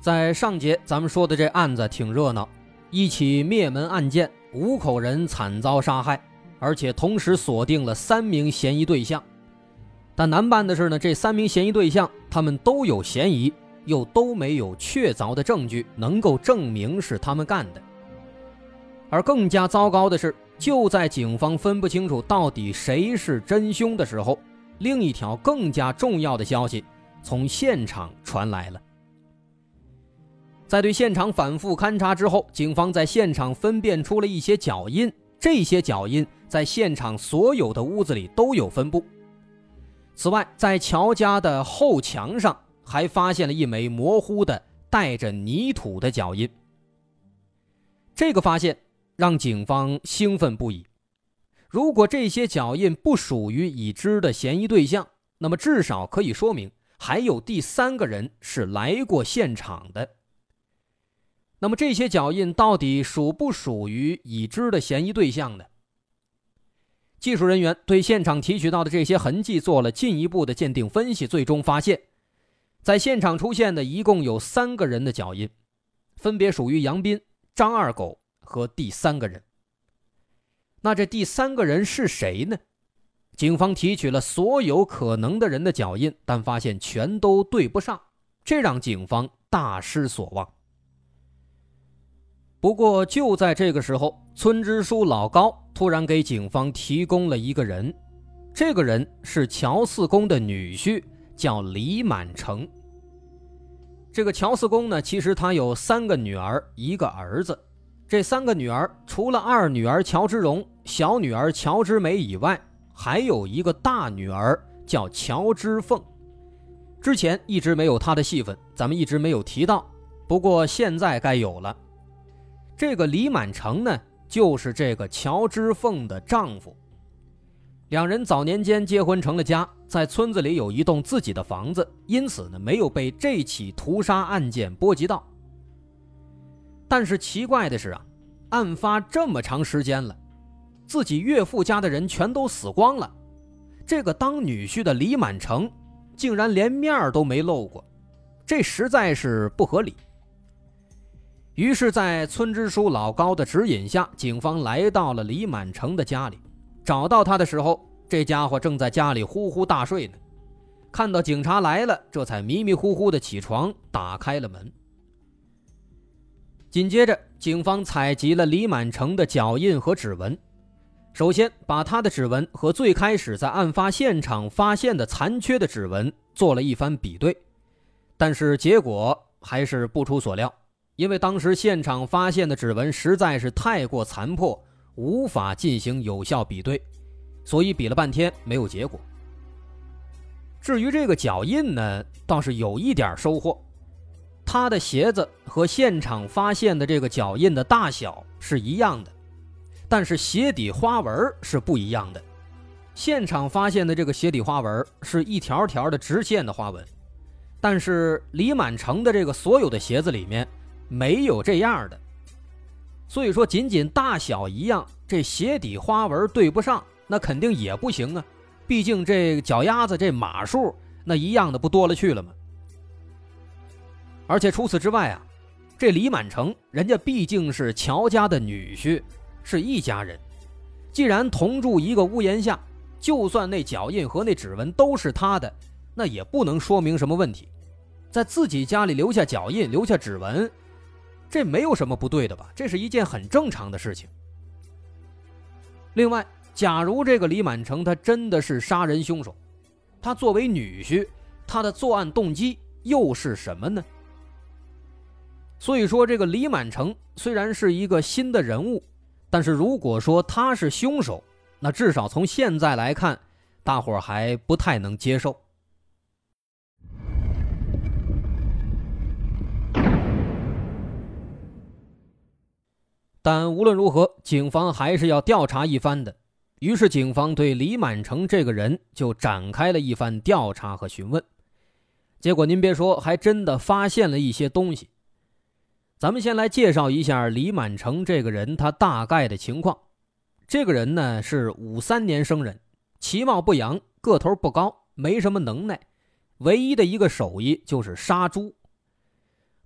在上节咱们说的这案子挺热闹，一起灭门案件，五口人惨遭杀害，而且同时锁定了三名嫌疑对象。但难办的是呢，这三名嫌疑对象他们都有嫌疑，又都没有确凿的证据能够证明是他们干的。而更加糟糕的是，就在警方分不清楚到底谁是真凶的时候，另一条更加重要的消息从现场传来了。在对现场反复勘查之后，警方在现场分辨出了一些脚印，这些脚印在现场所有的屋子里都有分布。此外，在乔家的后墙上还发现了一枚模糊的带着泥土的脚印。这个发现让警方兴奋不已。如果这些脚印不属于已知的嫌疑对象，那么至少可以说明还有第三个人是来过现场的。那么这些脚印到底属不属于已知的嫌疑对象呢？技术人员对现场提取到的这些痕迹做了进一步的鉴定分析，最终发现，在现场出现的一共有三个人的脚印，分别属于杨斌、张二狗和第三个人。那这第三个人是谁呢？警方提取了所有可能的人的脚印，但发现全都对不上，这让警方大失所望。不过就在这个时候，村支书老高突然给警方提供了一个人，这个人是乔四公的女婿，叫李满成。这个乔四公呢，其实他有三个女儿，一个儿子。这三个女儿除了二女儿乔之荣、小女儿乔之美以外，还有一个大女儿叫乔之凤。之前一直没有她的戏份，咱们一直没有提到。不过现在该有了。这个李满成呢，就是这个乔之凤的丈夫。两人早年间结婚成了家，在村子里有一栋自己的房子，因此呢，没有被这起屠杀案件波及到。但是奇怪的是啊，案发这么长时间了，自己岳父家的人全都死光了，这个当女婿的李满成竟然连面都没露过，这实在是不合理。于是，在村支书老高的指引下，警方来到了李满成的家里。找到他的时候，这家伙正在家里呼呼大睡呢。看到警察来了，这才迷迷糊糊的起床，打开了门。紧接着，警方采集了李满成的脚印和指纹。首先，把他的指纹和最开始在案发现场发现的残缺的指纹做了一番比对，但是结果还是不出所料。因为当时现场发现的指纹实在是太过残破，无法进行有效比对，所以比了半天没有结果。至于这个脚印呢，倒是有一点收获，他的鞋子和现场发现的这个脚印的大小是一样的，但是鞋底花纹是不一样的。现场发现的这个鞋底花纹是一条条的直线的花纹，但是李满成的这个所有的鞋子里面。没有这样的，所以说仅仅大小一样，这鞋底花纹对不上，那肯定也不行啊。毕竟这脚丫子这码数那一样的不多了去了吗？而且除此之外啊，这李满成人家毕竟是乔家的女婿，是一家人，既然同住一个屋檐下，就算那脚印和那指纹都是他的，那也不能说明什么问题。在自己家里留下脚印，留下指纹。这没有什么不对的吧？这是一件很正常的事情。另外，假如这个李满成他真的是杀人凶手，他作为女婿，他的作案动机又是什么呢？所以说，这个李满成虽然是一个新的人物，但是如果说他是凶手，那至少从现在来看，大伙还不太能接受。但无论如何，警方还是要调查一番的。于是，警方对李满成这个人就展开了一番调查和询问。结果，您别说，还真的发现了一些东西。咱们先来介绍一下李满成这个人，他大概的情况。这个人呢是五三年生人，其貌不扬，个头不高，没什么能耐，唯一的一个手艺就是杀猪。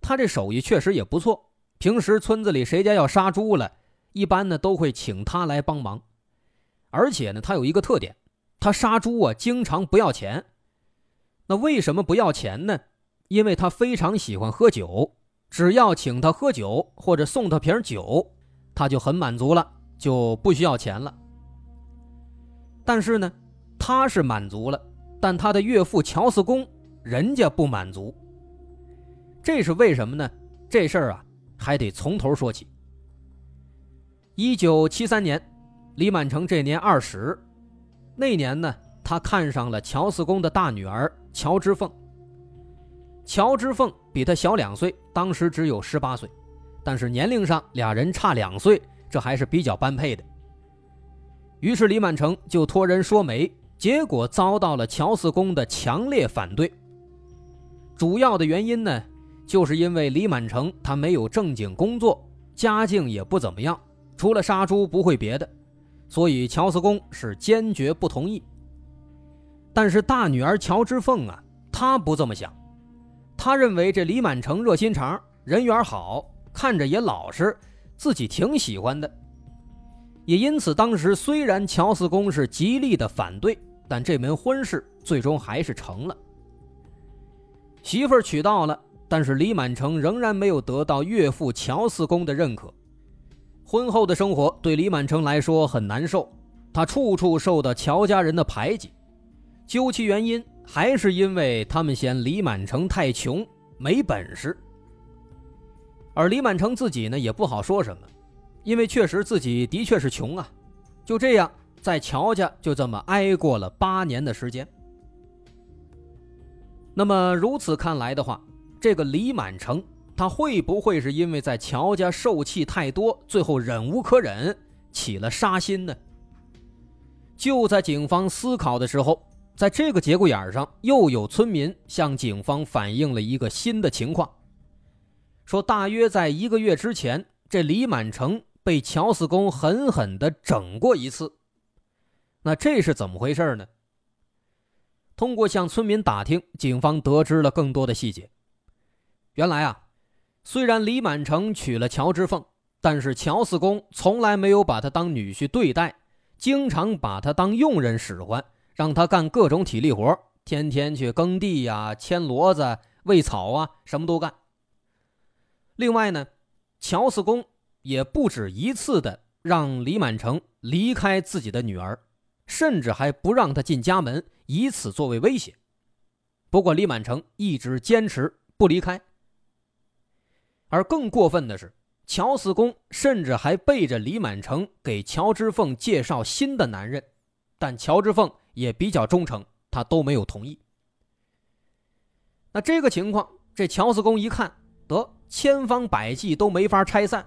他这手艺确实也不错，平时村子里谁家要杀猪了，一般呢都会请他来帮忙。而且呢，他有一个特点，他杀猪啊，经常不要钱。那为什么不要钱呢？因为他非常喜欢喝酒，只要请他喝酒或者送他瓶酒，他就很满足了，就不需要钱了。但是呢，他是满足了，但他的岳父乔四公人家不满足。这是为什么呢？这事儿啊，还得从头说起。一九七三年。李满成这年二十，那年呢，他看上了乔四公的大女儿乔之凤。乔之凤比他小两岁，当时只有十八岁，但是年龄上俩人差两岁，这还是比较般配的。于是李满成就托人说媒，结果遭到了乔四公的强烈反对。主要的原因呢，就是因为李满成他没有正经工作，家境也不怎么样，除了杀猪不会别的。所以乔四公是坚决不同意。但是大女儿乔之凤啊，她不这么想，她认为这李满成热心肠，人缘好，看着也老实，自己挺喜欢的。也因此，当时虽然乔四公是极力的反对，但这门婚事最终还是成了。媳妇儿娶到了，但是李满成仍然没有得到岳父乔四公的认可。婚后的生活对李满成来说很难受，他处处受到乔家人的排挤。究其原因，还是因为他们嫌李满成太穷，没本事。而李满成自己呢，也不好说什么，因为确实自己的确是穷啊。就这样，在乔家就这么挨过了八年的时间。那么如此看来的话，这个李满成。他会不会是因为在乔家受气太多，最后忍无可忍，起了杀心呢？就在警方思考的时候，在这个节骨眼上，又有村民向警方反映了一个新的情况，说大约在一个月之前，这李满成被乔四公狠狠地整过一次。那这是怎么回事呢？通过向村民打听，警方得知了更多的细节。原来啊。虽然李满成娶了乔之凤，但是乔四公从来没有把他当女婿对待，经常把他当佣人使唤，让他干各种体力活，天天去耕地呀、牵骡子、喂草啊，什么都干。另外呢，乔四公也不止一次的让李满成离开自己的女儿，甚至还不让他进家门，以此作为威胁。不过李满成一直坚持不离开。而更过分的是，乔四公甚至还背着李满成给乔之凤介绍新的男人，但乔之凤也比较忠诚，他都没有同意。那这个情况，这乔四公一看，得千方百计都没法拆散。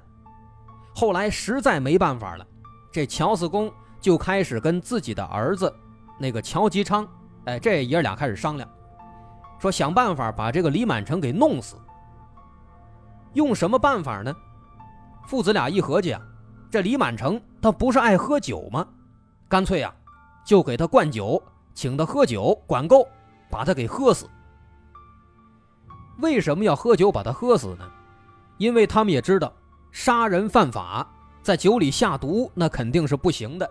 后来实在没办法了，这乔四公就开始跟自己的儿子，那个乔吉昌，哎，这爷俩开始商量，说想办法把这个李满成给弄死。用什么办法呢？父子俩一合计啊，这李满成他不是爱喝酒吗？干脆啊，就给他灌酒，请他喝酒，管够，把他给喝死。为什么要喝酒把他喝死呢？因为他们也知道杀人犯法，在酒里下毒那肯定是不行的，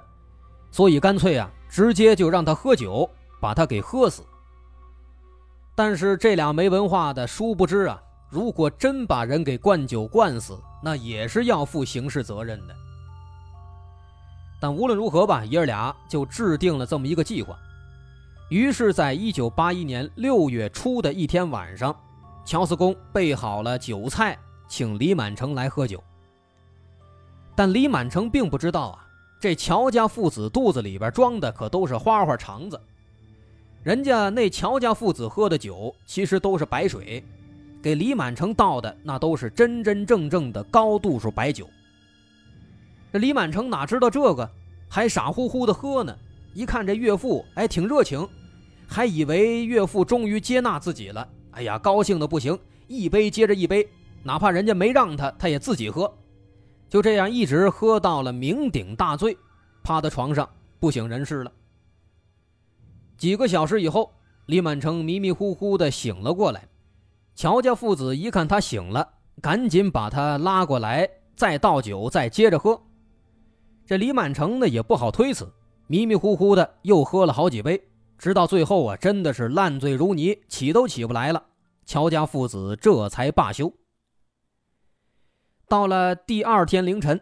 所以干脆啊，直接就让他喝酒，把他给喝死。但是这俩没文化的，殊不知啊。如果真把人给灌酒灌死，那也是要负刑事责任的。但无论如何吧，爷儿俩就制定了这么一个计划。于是，在一九八一年六月初的一天晚上，乔四公备好了酒菜，请李满成来喝酒。但李满成并不知道啊，这乔家父子肚子里边装的可都是花花肠子。人家那乔家父子喝的酒，其实都是白水。给李满成倒的那都是真真正正的高度数白酒，这李满成哪知道这个，还傻乎乎的喝呢。一看这岳父，哎，挺热情，还以为岳父终于接纳自己了。哎呀，高兴的不行，一杯接着一杯，哪怕人家没让他，他也自己喝。就这样一直喝到了酩酊大醉，趴在床上不省人事了。几个小时以后，李满成迷迷糊糊的醒了过来。乔家父子一看他醒了，赶紧把他拉过来，再倒酒，再接着喝。这李满成呢也不好推辞。迷迷糊糊的又喝了好几杯，直到最后啊，真的是烂醉如泥，起都起不来了。乔家父子这才罢休。到了第二天凌晨，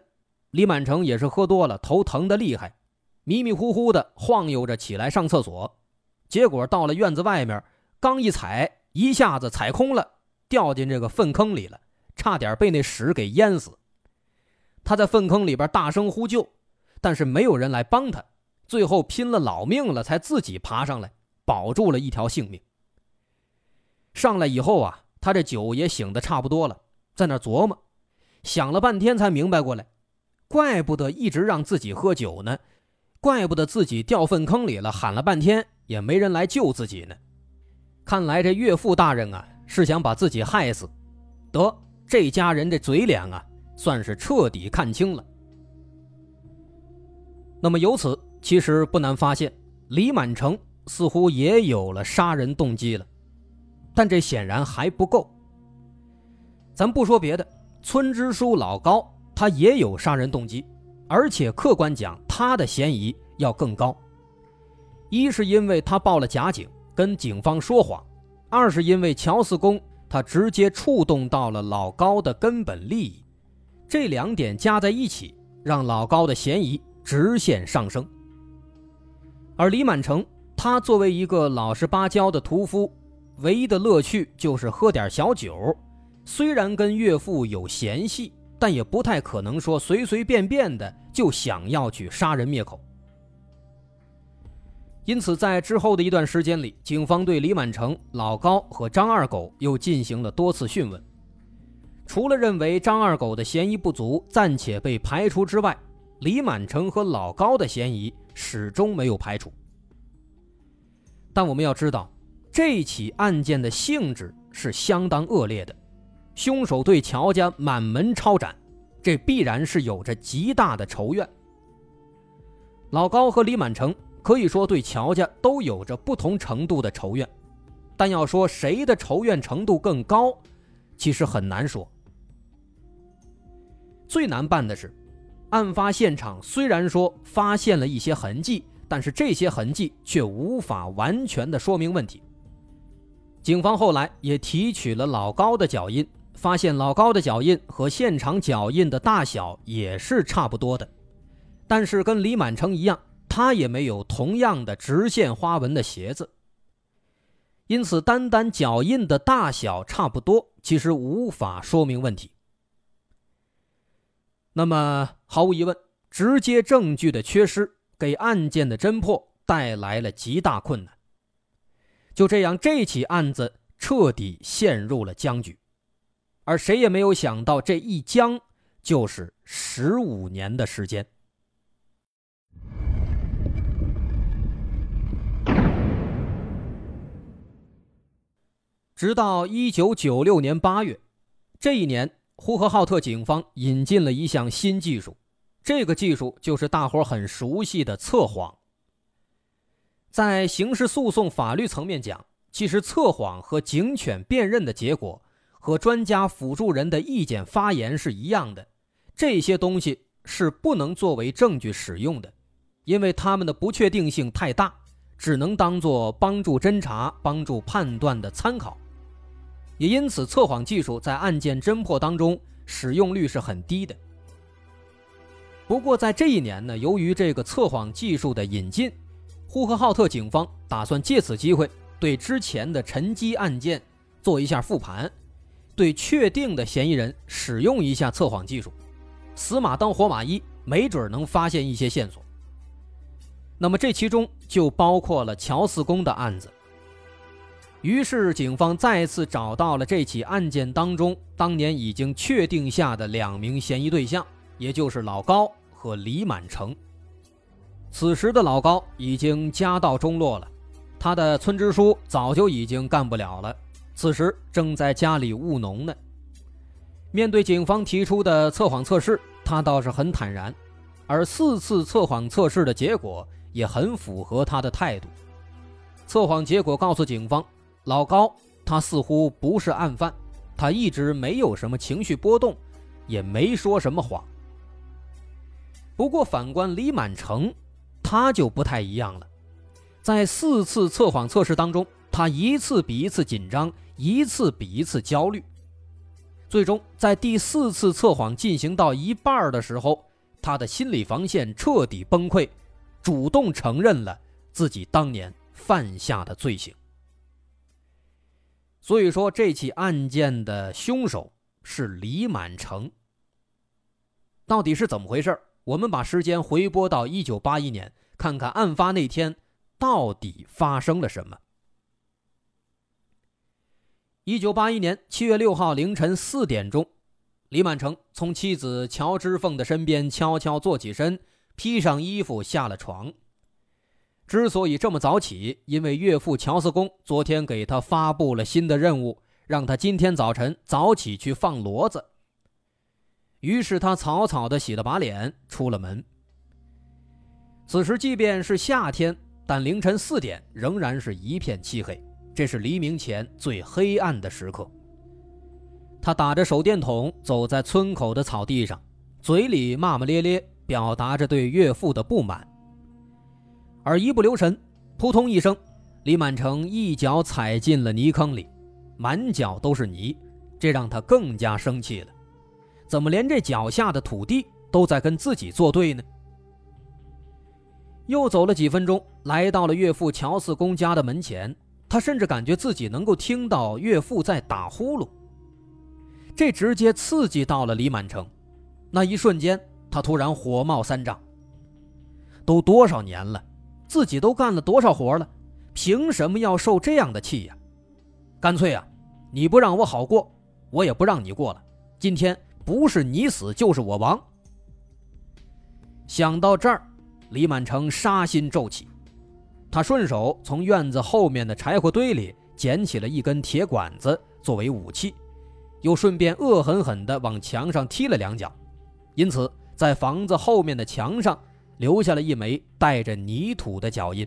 李满成也是喝多了，头疼的厉害，迷迷糊糊的晃悠着起来上厕所，结果到了院子外面，刚一踩，一下子踩空了，掉进这个粪坑里了，差点被那屎给淹死。他在粪坑里边大声呼救，但是没有人来帮他。最后拼了老命了，才自己爬上来，保住了一条性命。上来以后啊，他这酒也醒得差不多了，在那琢磨，想了半天才明白过来，怪不得一直让自己喝酒呢，怪不得自己掉粪坑里了，喊了半天也没人来救自己呢。看来这岳父大人啊，是想把自己害死。得，这家人的嘴脸啊，算是彻底看清了。那么由此。其实不难发现，李满成似乎也有了杀人动机了，但这显然还不够。咱不说别的，村支书老高他也有杀人动机，而且客观讲，他的嫌疑要更高。一是因为他报了假警，跟警方说谎；二是因为乔四公他直接触动到了老高的根本利益，这两点加在一起，让老高的嫌疑直线上升。而李满成，他作为一个老实巴交的屠夫，唯一的乐趣就是喝点小酒。虽然跟岳父有嫌隙，但也不太可能说随随便便的就想要去杀人灭口。因此，在之后的一段时间里，警方对李满成、老高和张二狗又进行了多次讯问。除了认为张二狗的嫌疑不足，暂且被排除之外，李满成和老高的嫌疑。始终没有排除，但我们要知道，这起案件的性质是相当恶劣的，凶手对乔家满门抄斩，这必然是有着极大的仇怨。老高和李满成可以说对乔家都有着不同程度的仇怨，但要说谁的仇怨程度更高，其实很难说。最难办的是。案发现场虽然说发现了一些痕迹，但是这些痕迹却无法完全的说明问题。警方后来也提取了老高的脚印，发现老高的脚印和现场脚印的大小也是差不多的，但是跟李满成一样，他也没有同样的直线花纹的鞋子。因此，单单脚印的大小差不多，其实无法说明问题。那么，毫无疑问，直接证据的缺失给案件的侦破带来了极大困难。就这样，这起案子彻底陷入了僵局，而谁也没有想到，这一僵就是十五年的时间。直到一九九六年八月，这一年。呼和浩特警方引进了一项新技术，这个技术就是大伙很熟悉的测谎。在刑事诉讼法律层面讲，其实测谎和警犬辨认的结果和专家辅助人的意见发言是一样的，这些东西是不能作为证据使用的，因为他们的不确定性太大，只能当做帮助侦查、帮助判断的参考。也因此，测谎技术在案件侦破当中使用率是很低的。不过，在这一年呢，由于这个测谎技术的引进，呼和浩特警方打算借此机会对之前的沉积案件做一下复盘，对确定的嫌疑人使用一下测谎技术，死马当活马医，没准能发现一些线索。那么，这其中就包括了乔四公的案子。于是，警方再次找到了这起案件当中当年已经确定下的两名嫌疑对象，也就是老高和李满成。此时的老高已经家道中落了，他的村支书早就已经干不了了，此时正在家里务农呢。面对警方提出的测谎测试，他倒是很坦然，而四次测谎测试的结果也很符合他的态度。测谎结果告诉警方，老高他似乎不是案犯，他一直没有什么情绪波动，也没说什么谎。不过反观李满成，他就不太一样了，在四次测谎测试当中，他一次比一次紧张，一次比一次焦虑。最终，在第四次测谎进行到一半的时候，他的心理防线彻底崩溃，主动承认了自己当年犯下的罪行。所以说，这起案件的凶手是李满成。到底是怎么回事？我们把时间回拨到一九八一年，看看案发那天到底发生了什么。一九八一年七月六号凌晨四点钟，李满成从妻子乔之凤的身边悄悄坐起身，披上衣服下了床。之所以这么早起，因为岳父乔四公昨天给他发布了新的任务，让他今天早晨早起去放骡子。于是他草草的洗了把脸，出了门。此时即便是夏天，但凌晨四点仍然是一片漆黑。这是黎明前最黑暗的时刻。他打着手电筒走在村口的草地上，嘴里骂骂咧咧，表达着对岳父的不满。而一不留神，扑通一声，李满成一脚踩进了泥坑里，满脚都是泥，这让他更加生气了。怎么连这脚下的土地都在跟自己作对呢？又走了几分钟，来到了岳父乔四公家的门前。他甚至感觉自己能够听到岳父在打呼噜，这直接刺激到了李满成。那一瞬间，他突然火冒三丈。都多少年了，自己都干了多少活了，凭什么要受这样的气呀？干脆啊，你不让我好过，我也不让你过了。今天不是你死就是我亡。想到这儿，李满成杀心骤起。他顺手从院子后面的柴火堆里捡起了一根铁管子作为武器，又顺便恶狠狠地往墙上踢了两脚，因此在房子后面的墙上留下了一枚带着泥土的脚印。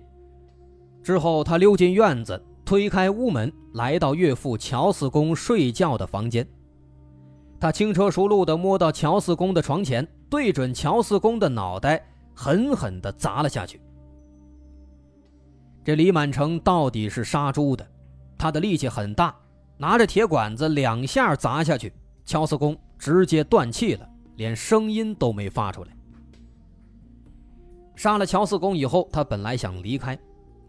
之后，他溜进院子，推开屋门，来到岳父乔四公睡觉的房间。他轻车熟路地摸到乔四公的床前，对准乔四公的脑袋狠狠地砸了下去。这李满成到底是杀猪的，他的力气很大，拿着铁管子两下砸下去，乔四公直接断气了，连声音都没发出来。杀了乔四公以后，他本来想离开，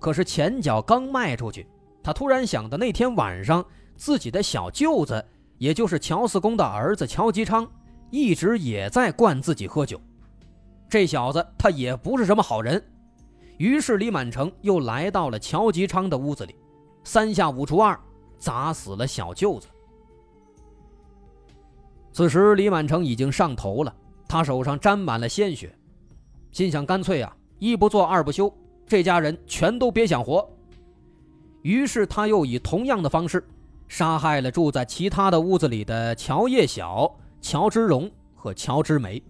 可是前脚刚迈出去，他突然想到那天晚上自己的小舅子，也就是乔四公的儿子乔吉昌，一直也在灌自己喝酒，这小子他也不是什么好人。于是李满成又来到了乔吉昌的屋子里，三下五除二砸死了小舅子。此时李满成已经上头了，他手上沾满了鲜血，心想干脆啊，一不做二不休，这家人全都别想活。于是他又以同样的方式杀害了住在其他的屋子里的乔叶晓、乔之荣和乔之梅。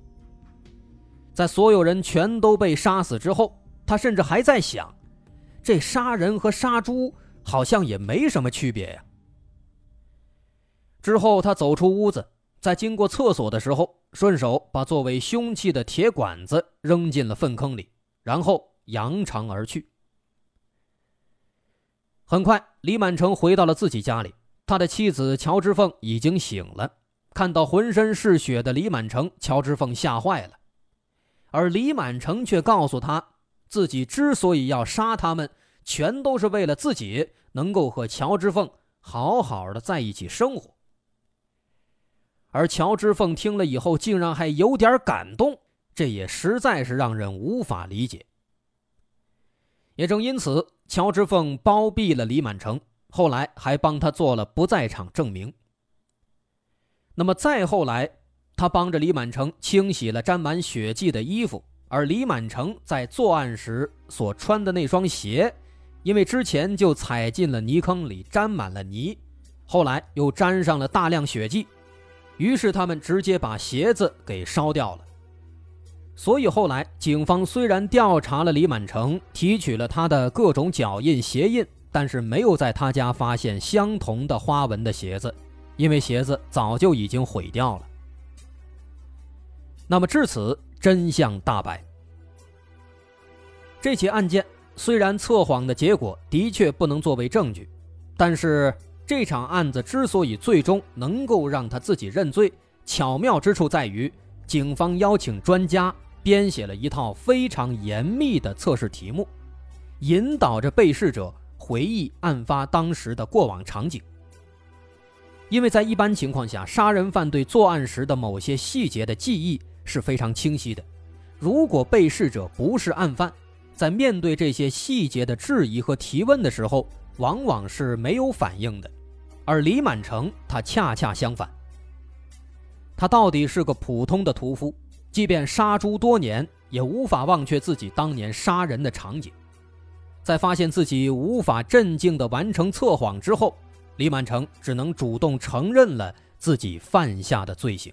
在所有人全都被杀死之后。他甚至还在想，这杀人和杀猪好像也没什么区别呀。之后，他走出屋子，在经过厕所的时候，顺手把作为凶器的铁管子扔进了粪坑里，然后扬长而去。很快，李满成回到了自己家里，他的妻子乔之凤已经醒了，看到浑身是血的李满成，乔之凤吓坏了，而李满成却告诉他。自己之所以要杀他们，全都是为了自己能够和乔之凤好好的在一起生活。而乔之凤听了以后，竟然还有点感动，这也实在是让人无法理解。也正因此，乔之凤包庇了李满成，后来还帮他做了不在场证明。那么再后来，他帮着李满成清洗了沾满血迹的衣服，而李满成在作案时所穿的那双鞋，因为之前就踩进了泥坑里，沾满了泥，后来又沾上了大量血迹，于是他们直接把鞋子给烧掉了。所以后来警方虽然调查了李满成，提取了他的各种脚印、鞋印，但是没有在他家发现相同的花纹的鞋子，因为鞋子早就已经毁掉了。那么至此，真相大白。这起案件虽然测谎的结果的确不能作为证据，但是这场案子之所以最终能够让他自己认罪，巧妙之处在于，警方邀请专家编写了一套非常严密的测试题目，引导着被试者回忆案发当时的过往场景。因为在一般情况下，杀人犯对作案时的某些细节的记忆。是非常清晰的。如果被试者不是案犯，在面对这些细节的质疑和提问的时候，往往是没有反应的。而李满成他恰恰相反，他到底是个普通的屠夫，即便杀猪多年，也无法忘却自己当年杀人的场景。在发现自己无法镇静地完成测谎之后，李满成只能主动承认了自己犯下的罪行。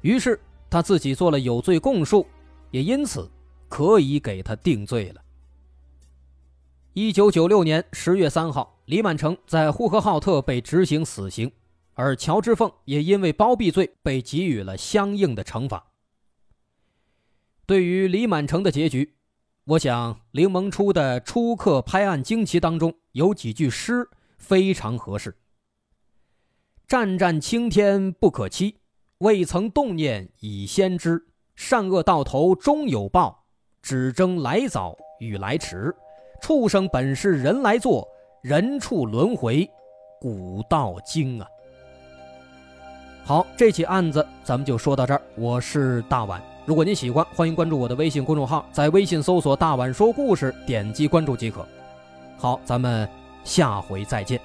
于是他自己做了有罪供述，也因此可以给他定罪了。一九九六年十月三号，李满成在呼和浩特被执行死刑，而乔之凤也因为包庇罪被给予了相应的惩罚。对于李满成的结局，我想林萌初的《初刻拍案惊奇》当中有几句诗非常合适：“战战青天不可欺。”未曾动念已先知，善恶到头终有报，只争来早与来迟。畜生本是人来做，人畜轮回，古道经啊！好，这起案子咱们就说到这儿。我是大碗，如果您喜欢，欢迎关注我的微信公众号，在微信搜索“大碗说故事”，点击关注即可。好，咱们下回再见。